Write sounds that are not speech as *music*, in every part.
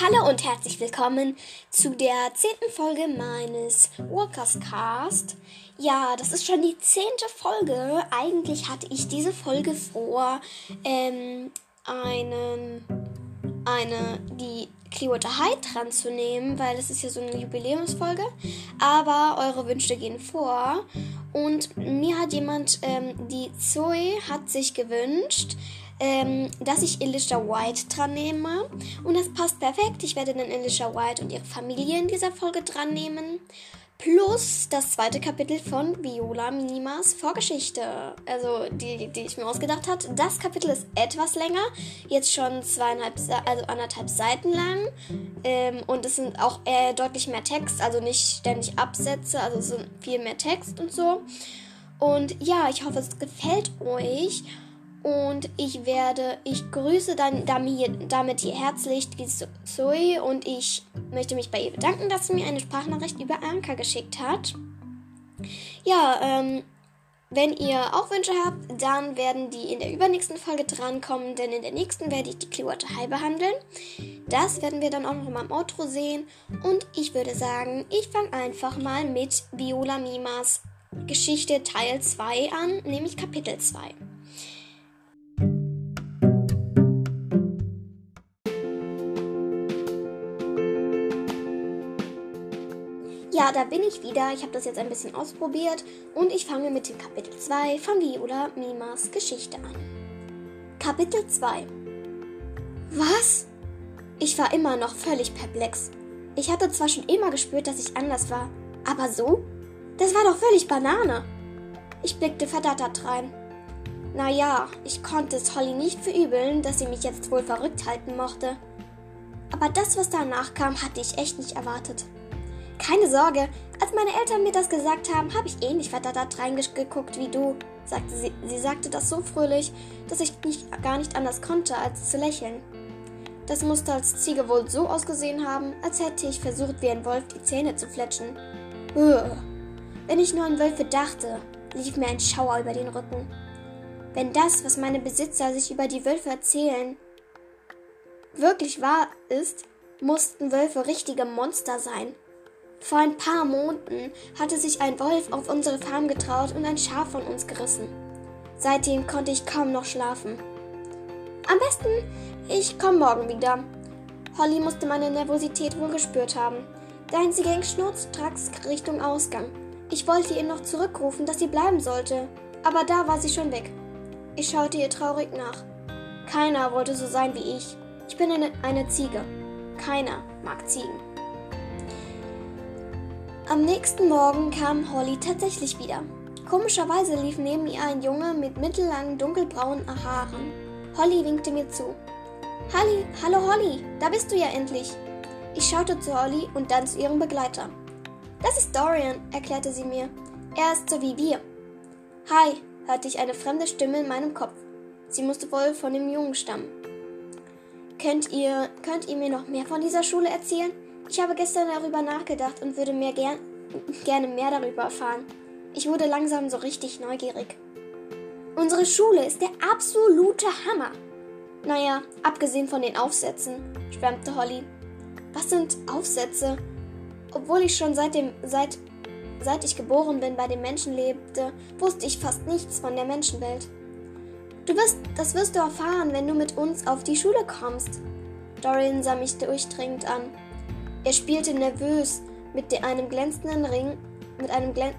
Hallo und herzlich willkommen zu der zehnten Folge meines Walkers Cast. Ja, das ist schon die zehnte Folge. Eigentlich hatte ich diese Folge vor, ähm, einen, eine, die Clearwater High dran zu nehmen, weil das ist ja so eine Jubiläumsfolge. Aber eure Wünsche gehen vor. Und mir hat jemand, ähm, die Zoe hat sich gewünscht, ähm, dass ich Alicia White dran nehme. Und das passt perfekt. Ich werde dann Alicia White und ihre Familie in dieser Folge dran nehmen. Plus das zweite Kapitel von Viola Minimas Vorgeschichte. Also die, die ich mir ausgedacht habe. Das Kapitel ist etwas länger. Jetzt schon zweieinhalb, also anderthalb Seiten lang. Ähm, und es sind auch äh, deutlich mehr Text. Also nicht ständig Absätze. Also es sind viel mehr Text und so. Und ja, ich hoffe, es gefällt euch. Und ich werde, ich grüße dann damit hier herzlich die Zoe und ich möchte mich bei ihr bedanken, dass sie mir eine Sprachnachricht über Anka geschickt hat. Ja, ähm, wenn ihr auch Wünsche habt, dann werden die in der übernächsten Folge drankommen, denn in der nächsten werde ich die Clearwater High behandeln. Das werden wir dann auch noch mal im Outro sehen. Und ich würde sagen, ich fange einfach mal mit Viola Mimas Geschichte Teil 2 an, nämlich Kapitel 2. Ja, da bin ich wieder. Ich habe das jetzt ein bisschen ausprobiert und ich fange mit dem Kapitel 2 von Viola Mimas Geschichte an. Kapitel 2 Was? Ich war immer noch völlig perplex. Ich hatte zwar schon immer gespürt, dass ich anders war, aber so? Das war doch völlig Banane. Ich blickte verdattert rein. Naja, ich konnte es Holly nicht verübeln, dass sie mich jetzt wohl verrückt halten mochte. Aber das, was danach kam, hatte ich echt nicht erwartet. Keine Sorge, als meine Eltern mir das gesagt haben, habe ich ähnlich verdattert reingeguckt wie du, sagte sie. Sie sagte das so fröhlich, dass ich nicht, gar nicht anders konnte, als zu lächeln. Das musste als Ziege wohl so ausgesehen haben, als hätte ich versucht, wie ein Wolf die Zähne zu fletschen. Uah. Wenn ich nur an Wölfe dachte, lief mir ein Schauer über den Rücken. Wenn das, was meine Besitzer sich über die Wölfe erzählen, wirklich wahr ist, mussten Wölfe richtige Monster sein. Vor ein paar Monaten hatte sich ein Wolf auf unsere Farm getraut und ein Schaf von uns gerissen. Seitdem konnte ich kaum noch schlafen. Am besten, ich komme morgen wieder. Holly musste meine Nervosität wohl gespürt haben, denn sie ging schnurstracks Richtung Ausgang. Ich wollte ihr noch zurückrufen, dass sie bleiben sollte, aber da war sie schon weg. Ich schaute ihr traurig nach. Keiner wollte so sein wie ich. Ich bin eine, eine Ziege. Keiner mag Ziegen. Am nächsten Morgen kam Holly tatsächlich wieder. Komischerweise lief neben ihr ein Junge mit mittellangen dunkelbraunen Haaren. Holly winkte mir zu. Halli, hallo Holly, da bist du ja endlich. Ich schaute zu Holly und dann zu ihrem Begleiter. Das ist Dorian, erklärte sie mir. Er ist so wie wir. Hi, hörte ich eine fremde Stimme in meinem Kopf. Sie musste wohl von dem Jungen stammen. Könnt ihr, könnt ihr mir noch mehr von dieser Schule erzählen? Ich habe gestern darüber nachgedacht und würde mehr ger gerne mehr darüber erfahren. Ich wurde langsam so richtig neugierig. Unsere Schule ist der absolute Hammer. Naja, abgesehen von den Aufsätzen, schwärmte Holly. Was sind Aufsätze? Obwohl ich schon seit, dem, seit, seit ich geboren bin bei den Menschen lebte, wusste ich fast nichts von der Menschenwelt. Du wirst, das wirst du erfahren, wenn du mit uns auf die Schule kommst. Dorian sah mich durchdringend an. Er spielte nervös mit einem glänzenden Ring, mit einem, glän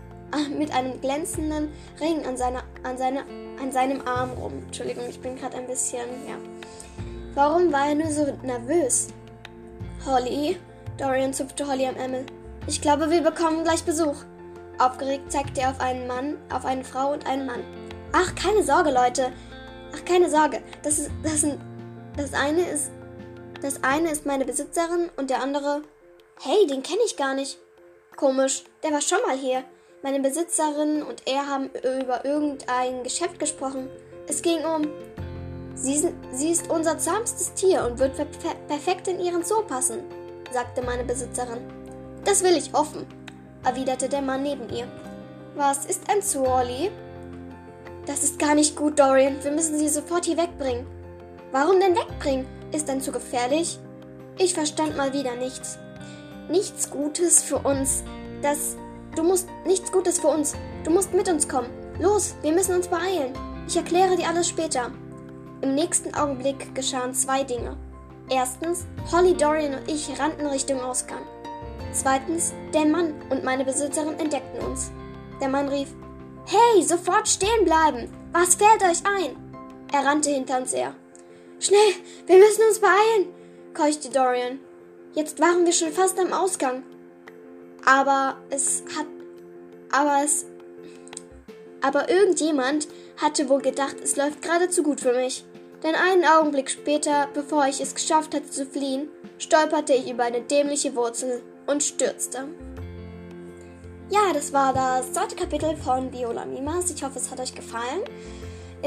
mit einem glänzenden Ring an, seiner, an, seine, an seinem Arm rum. Entschuldigung, ich bin gerade ein bisschen, ja. Warum war er nur so nervös? Holly, Dorian zupfte Holly am Ärmel. Ich glaube, wir bekommen gleich Besuch. Aufgeregt zeigte er auf einen Mann, auf eine Frau und einen Mann. Ach, keine Sorge, Leute. Ach, keine Sorge. Das ist, das sind, das eine ist, das eine ist meine Besitzerin und der andere Hey, den kenne ich gar nicht. Komisch, der war schon mal hier. Meine Besitzerin und er haben über irgendein Geschäft gesprochen. Es ging um. Sie, sie ist unser zahmstes Tier und wird perfekt in ihren Zoo passen, sagte meine Besitzerin. Das will ich hoffen, erwiderte der Mann neben ihr. Was ist ein Zoo, Ollie? Das ist gar nicht gut, Dorian. Wir müssen sie sofort hier wegbringen. Warum denn wegbringen? Ist ein zu gefährlich? Ich verstand mal wieder nichts. Nichts Gutes für uns. Das. Du musst. Nichts Gutes für uns. Du musst mit uns kommen. Los, wir müssen uns beeilen. Ich erkläre dir alles später. Im nächsten Augenblick geschahen zwei Dinge. Erstens, Holly, Dorian und ich rannten Richtung Ausgang. Zweitens, der Mann und meine Besitzerin entdeckten uns. Der Mann rief, Hey, sofort stehen bleiben! Was fällt euch ein? Er rannte hinter uns her. Schnell, wir müssen uns beeilen, keuchte Dorian. Jetzt waren wir schon fast am Ausgang. Aber es hat. Aber es. Aber irgendjemand hatte wohl gedacht, es läuft geradezu gut für mich. Denn einen Augenblick später, bevor ich es geschafft hatte zu fliehen, stolperte ich über eine dämliche Wurzel und stürzte. Ja, das war das zweite Kapitel von Viola Mimas. Ich hoffe, es hat euch gefallen.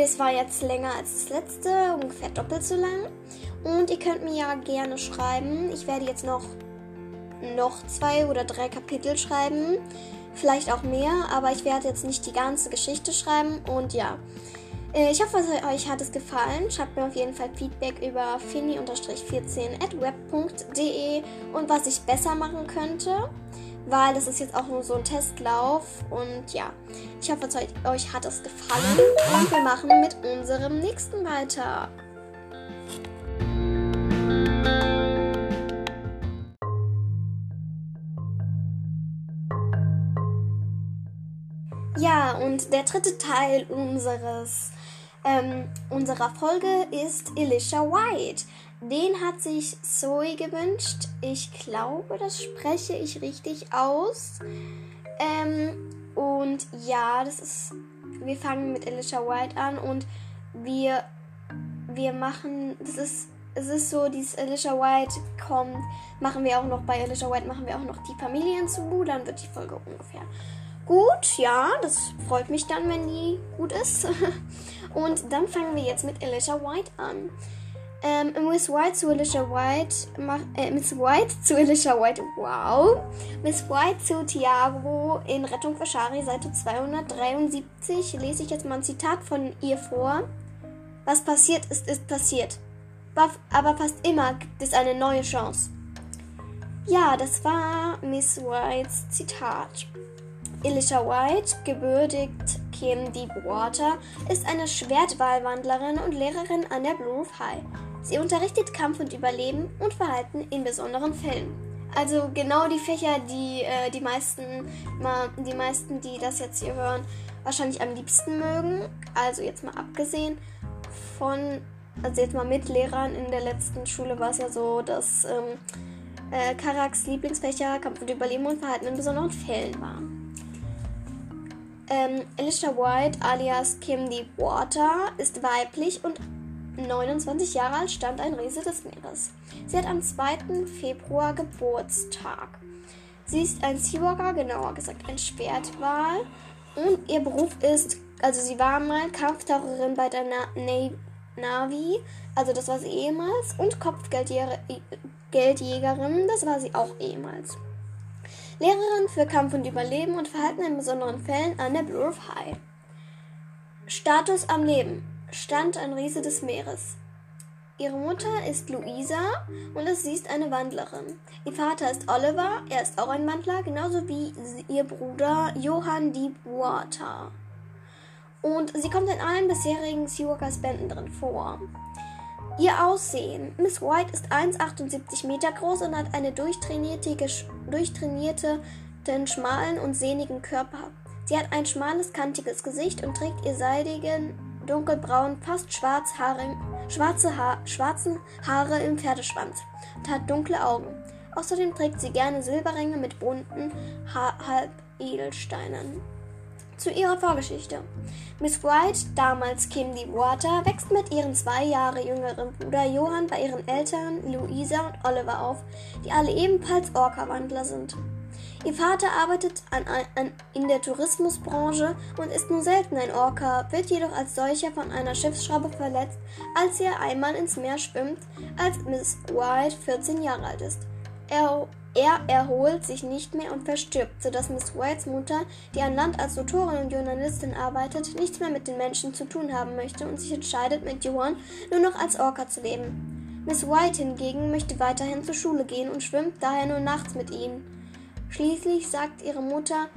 Es war jetzt länger als das letzte, ungefähr doppelt so lang. Und ihr könnt mir ja gerne schreiben. Ich werde jetzt noch, noch zwei oder drei Kapitel schreiben. Vielleicht auch mehr, aber ich werde jetzt nicht die ganze Geschichte schreiben. Und ja, äh, ich hoffe, euch hat es gefallen. Schreibt mir auf jeden Fall Feedback über fini-14 at web.de und was ich besser machen könnte, weil das ist jetzt auch nur so ein Testlauf. Und ja, ich hoffe, euch hat es gefallen und wir machen mit unserem nächsten weiter. Ja, und der dritte Teil unseres ähm, unserer Folge ist Elisha White. Den hat sich Zoe gewünscht. Ich glaube, das spreche ich richtig aus. Ähm, und ja, das ist. Wir fangen mit Elisha White an und wir, wir machen. Das ist. Es ist so, dieses Elisha White kommt, machen wir auch noch bei Elisha White, machen wir auch noch die Familien zu, dann wird die Folge ungefähr gut. Ja, das freut mich dann, wenn die gut ist. *laughs* Und dann fangen wir jetzt mit Alicia White an. Ähm, Miss White zu Alicia White, äh, Miss White zu Alicia White, wow. Miss White zu Tiago in Rettung für Shari, Seite 273, lese ich jetzt mal ein Zitat von ihr vor. Was passiert ist, ist passiert. Aber fast immer gibt es eine neue Chance. Ja, das war Miss Whites Zitat. Elisha White, gebürtigt Kim Deepwater, ist eine Schwertwahlwandlerin und Lehrerin an der Blue Roof High. Sie unterrichtet Kampf und Überleben und Verhalten in besonderen Fällen. Also genau die Fächer, die äh, die meisten, die meisten, die das jetzt hier hören, wahrscheinlich am liebsten mögen. Also jetzt mal abgesehen von, also jetzt mal mit Lehrern in der letzten Schule war es ja so, dass ähm, äh, Karaks Lieblingsfächer Kampf und Überleben und Verhalten in besonderen Fällen waren. Ähm, Alicia White alias Kim Deepwater ist weiblich und 29 Jahre alt, stammt ein Riese des Meeres. Sie hat am 2. Februar Geburtstag. Sie ist ein Seawalker, genauer gesagt ein Schwertwal. Und ihr Beruf ist, also sie war mal Kampftaucherin bei der Na Na Navy, also das war sie ehemals, und Kopfgeldjägerin, das war sie auch ehemals. Lehrerin für Kampf und Überleben und Verhalten in besonderen Fällen an der Blue Earth High. Status am Leben. Stand ein Riese des Meeres. Ihre Mutter ist Luisa und sie ist eine Wandlerin. Ihr Vater ist Oliver, er ist auch ein Wandler, genauso wie ihr Bruder Johann Deepwater. Und sie kommt in allen bisherigen Seawalkers Bänden drin vor. Ihr Aussehen. Miss White ist 1,78 Meter groß und hat einen durchtrainierte, durchtrainierte, schmalen und sehnigen Körper. Sie hat ein schmales, kantiges Gesicht und trägt ihr seidigen, dunkelbraunen, fast schwarze, ha schwarzen Haare im Pferdeschwanz und hat dunkle Augen. Außerdem trägt sie gerne Silberringe mit bunten ha Halbedelsteinen. Zu ihrer Vorgeschichte. Miss White, damals Kim Deepwater, wächst mit ihrem zwei Jahre jüngeren Bruder Johann bei ihren Eltern Luisa und Oliver auf, die alle ebenfalls Orca-Wandler sind. Ihr Vater arbeitet an, an, in der Tourismusbranche und ist nur selten ein Orca, wird jedoch als solcher von einer Schiffsschraube verletzt, als er einmal ins Meer schwimmt, als Miss White 14 Jahre alt ist. Er er erholt sich nicht mehr und verstirbt, sodass Miss Whites Mutter, die an Land als Autorin und Journalistin arbeitet, nichts mehr mit den Menschen zu tun haben möchte und sich entscheidet, mit Johann nur noch als Orca zu leben. Miss White hingegen möchte weiterhin zur Schule gehen und schwimmt daher nur nachts mit ihnen. Schließlich sagt ihre Mutter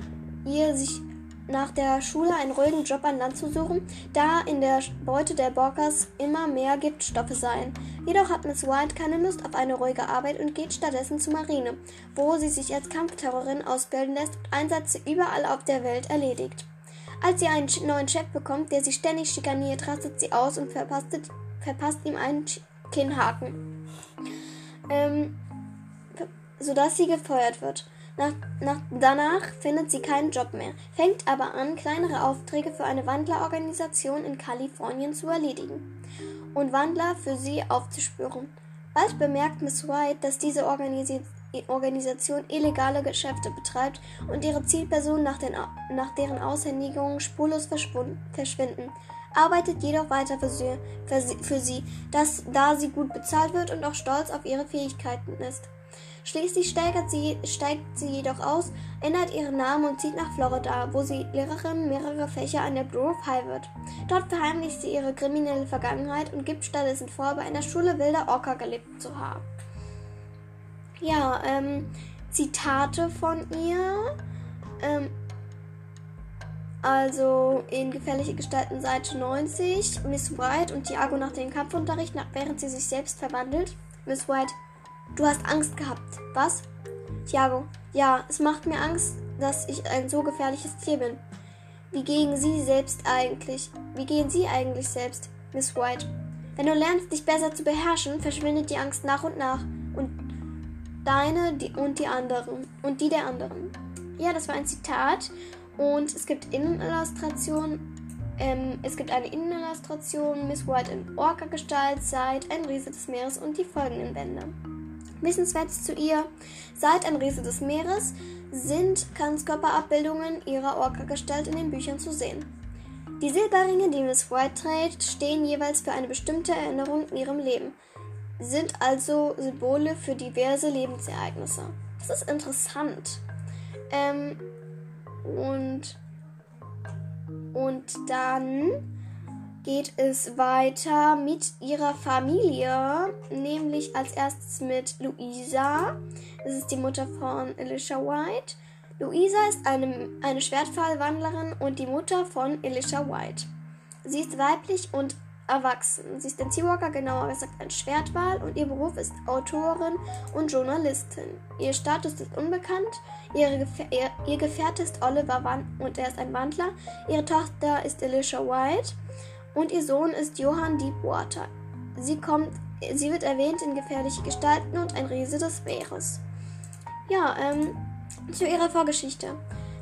ihr, sich nach der Schule einen ruhigen Job an Land zu suchen, da in der Beute der Borkers immer mehr Giftstoffe seien. Jedoch hat Miss White keine Lust auf eine ruhige Arbeit und geht stattdessen zur Marine, wo sie sich als Kampfterrorin ausbilden lässt und Einsätze überall auf der Welt erledigt. Als sie einen neuen Chef bekommt, der sie ständig schikaniert, rastet sie aus und verpasst, verpasst ihm einen Kinnhaken, ähm, sodass sie gefeuert wird. Nach, nach, danach findet sie keinen Job mehr, fängt aber an, kleinere Aufträge für eine Wandlerorganisation in Kalifornien zu erledigen und Wandler für sie aufzuspüren. Bald bemerkt Miss White, dass diese Organis Organisation illegale Geschäfte betreibt und ihre Zielpersonen nach, den, nach deren Aushändigungen spurlos verschwinden. Arbeitet jedoch weiter für sie, für sie, für sie dass, da sie gut bezahlt wird und auch stolz auf ihre Fähigkeiten ist. Schließlich steigert sie, steigt sie jedoch aus, ändert ihren Namen und zieht nach Florida, wo sie Lehrerin mehrerer Fächer an der Grove High wird. Dort verheimlicht sie ihre kriminelle Vergangenheit und gibt stattdessen vor, bei einer Schule wilder Orca gelebt zu haben. Ja, ähm, Zitate von ihr. Ähm, also in Gefährliche Gestalten Seite 90. Miss White und Tiago nach dem Kampfunterricht, während sie sich selbst verwandelt. Miss White, Du hast Angst gehabt. Was? Tiago, ja, es macht mir Angst, dass ich ein so gefährliches Tier bin. Wie gehen Sie selbst eigentlich? Wie gehen Sie eigentlich selbst, Miss White? Wenn du lernst, dich besser zu beherrschen, verschwindet die Angst nach und nach. Und deine die, und die anderen. Und die der anderen. Ja, das war ein Zitat. Und es gibt Innenillustrationen. Ähm, es gibt eine Innenillustration, Miss White in Orca-Gestalt, Seid, ein Riese des Meeres und die folgenden Bände. Wissenswertes zu ihr. Seit ein Riese des Meeres sind Ganzkörperabbildungen ihrer Orca-Gestalt in den Büchern zu sehen. Die Silberringe, die Miss White trägt, stehen jeweils für eine bestimmte Erinnerung in ihrem Leben, sind also Symbole für diverse Lebensereignisse. Das ist interessant. Ähm, und, und dann geht es weiter mit ihrer Familie, nämlich als erstes mit Luisa. Das ist die Mutter von Alicia White. Luisa ist eine, eine Schwertfallwandlerin und die Mutter von Alicia White. Sie ist weiblich und erwachsen. Sie ist ein Seawalker, genauer gesagt ein Schwertwal und ihr Beruf ist Autorin und Journalistin. Ihr Status ist unbekannt. Gefähr ihr, ihr Gefährte ist Oliver Wan und er ist ein Wandler. Ihre Tochter ist Alicia White und ihr Sohn ist Johann Deepwater. Sie, kommt, sie wird erwähnt in Gefährliche Gestalten und ein Riese des Meeres. Ja, ähm, zu ihrer Vorgeschichte.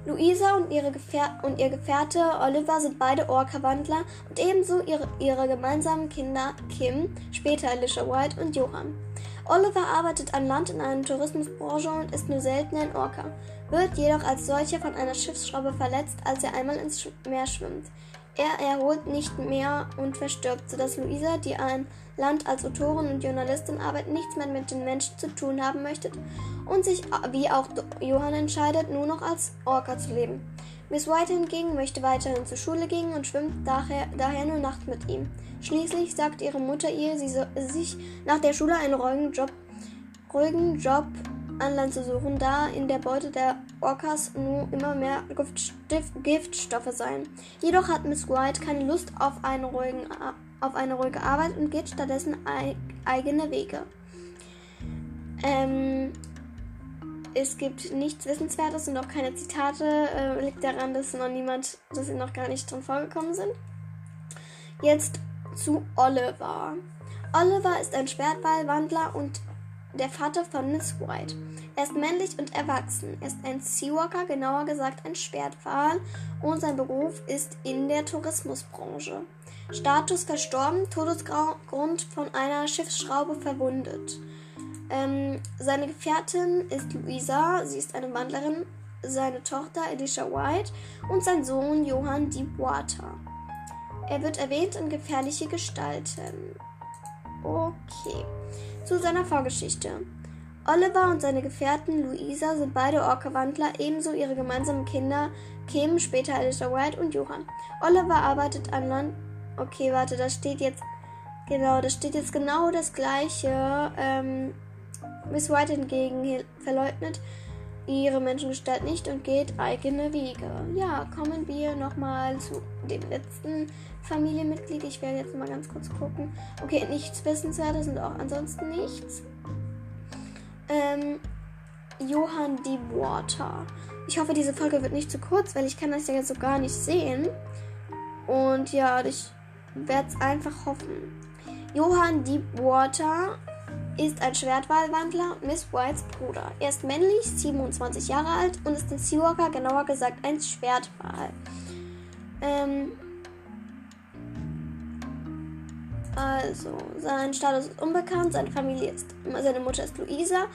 Luisa und, ihre Gefähr und ihr Gefährte Oliver sind beide Orca-Wandler und ebenso ihre, ihre gemeinsamen Kinder Kim, später Alicia White und Johann. Oliver arbeitet an Land in einer Tourismusbranche und ist nur selten ein Orca, wird jedoch als solcher von einer Schiffsschraube verletzt, als er einmal ins Meer schwimmt. Er erholt nicht mehr und verstirbt, sodass Luisa, die an Land als Autorin und Journalistin arbeitet, nichts mehr mit den Menschen zu tun haben möchte und sich, wie auch Johann entscheidet, nur noch als Orca zu leben. Miss White hingegen möchte weiterhin zur Schule gehen und schwimmt daher, daher nur Nacht mit ihm. Schließlich sagt ihre Mutter ihr, sie soll sich nach der Schule einen ruhigen Job, ruhigen Job an Land zu suchen, da in der Beute der Orcas nur immer mehr Giftstoffe seien. Jedoch hat Miss White keine Lust auf eine, ruhigen, auf eine ruhige Arbeit und geht stattdessen eigene Wege. Ähm, es gibt nichts Wissenswertes und auch keine Zitate. Äh, liegt daran, dass noch niemand, dass sie noch gar nicht drin vorgekommen sind. Jetzt zu Oliver. Oliver ist ein Schwertballwandler und der Vater von Miss White. Er ist männlich und erwachsen. Er ist ein Seawalker, genauer gesagt ein Schwertwal, und sein Beruf ist in der Tourismusbranche. Status verstorben, Todesgrund von einer Schiffsschraube verwundet. Ähm, seine Gefährtin ist Luisa, sie ist eine Wandlerin, seine Tochter Alicia White und sein Sohn Johann Deepwater. Er wird erwähnt in gefährliche Gestalten. Okay. Zu seiner Vorgeschichte. Oliver und seine Gefährten Luisa sind beide Orca-Wandler, ebenso ihre gemeinsamen Kinder Kim, später Alicia White und Johann. Oliver arbeitet an Land. Okay, warte, da steht jetzt Genau, da steht jetzt genau das gleiche. Ähm, Miss White hingegen verleugnet ihre Menschengestalt nicht und geht eigene Wege. Ja, kommen wir nochmal zu dem letzten Familienmitglied. Ich werde jetzt mal ganz kurz gucken. Okay, nichts Wissenswertes und auch ansonsten nichts. Ähm, Johann Deepwater. Ich hoffe, diese Folge wird nicht zu kurz, weil ich kann das ja jetzt so gar nicht sehen. Und ja, ich werde es einfach hoffen. Johann Deepwater ist ein Schwertwahlwandler Miss Whites Bruder. Er ist männlich, 27 Jahre alt und ist ein Seawalker, genauer gesagt ein Schwertwal. Ähm also, sein Status ist unbekannt, seine Familie ist, seine Mutter ist Luisa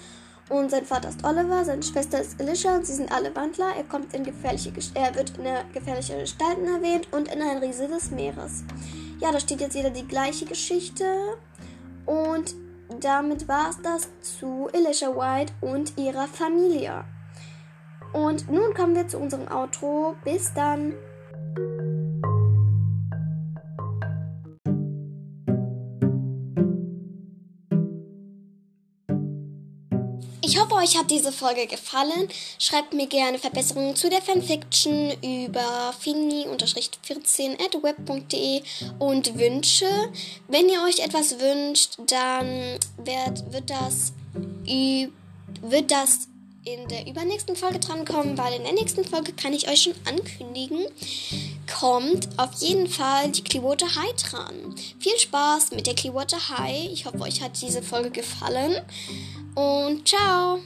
und sein Vater ist Oliver, seine Schwester ist Alicia und sie sind alle Wandler. Er kommt in gefährliche, er wird in gefährliche Gestalten erwähnt und in ein Riese des Meeres. Ja, da steht jetzt wieder die gleiche Geschichte. Und damit war es das zu Alicia White und ihrer Familie. Und nun kommen wir zu unserem Outro. Bis dann. Euch hat diese Folge gefallen. Schreibt mir gerne Verbesserungen zu der Fanfiction über fini-14 at web.de und Wünsche. Wenn ihr euch etwas wünscht, dann wird, wird das wird das in der übernächsten Folge drankommen, weil in der nächsten Folge kann ich euch schon ankündigen, kommt auf jeden Fall die Clearwater High dran. Viel Spaß mit der Clearwater High. Ich hoffe, euch hat diese Folge gefallen und ciao!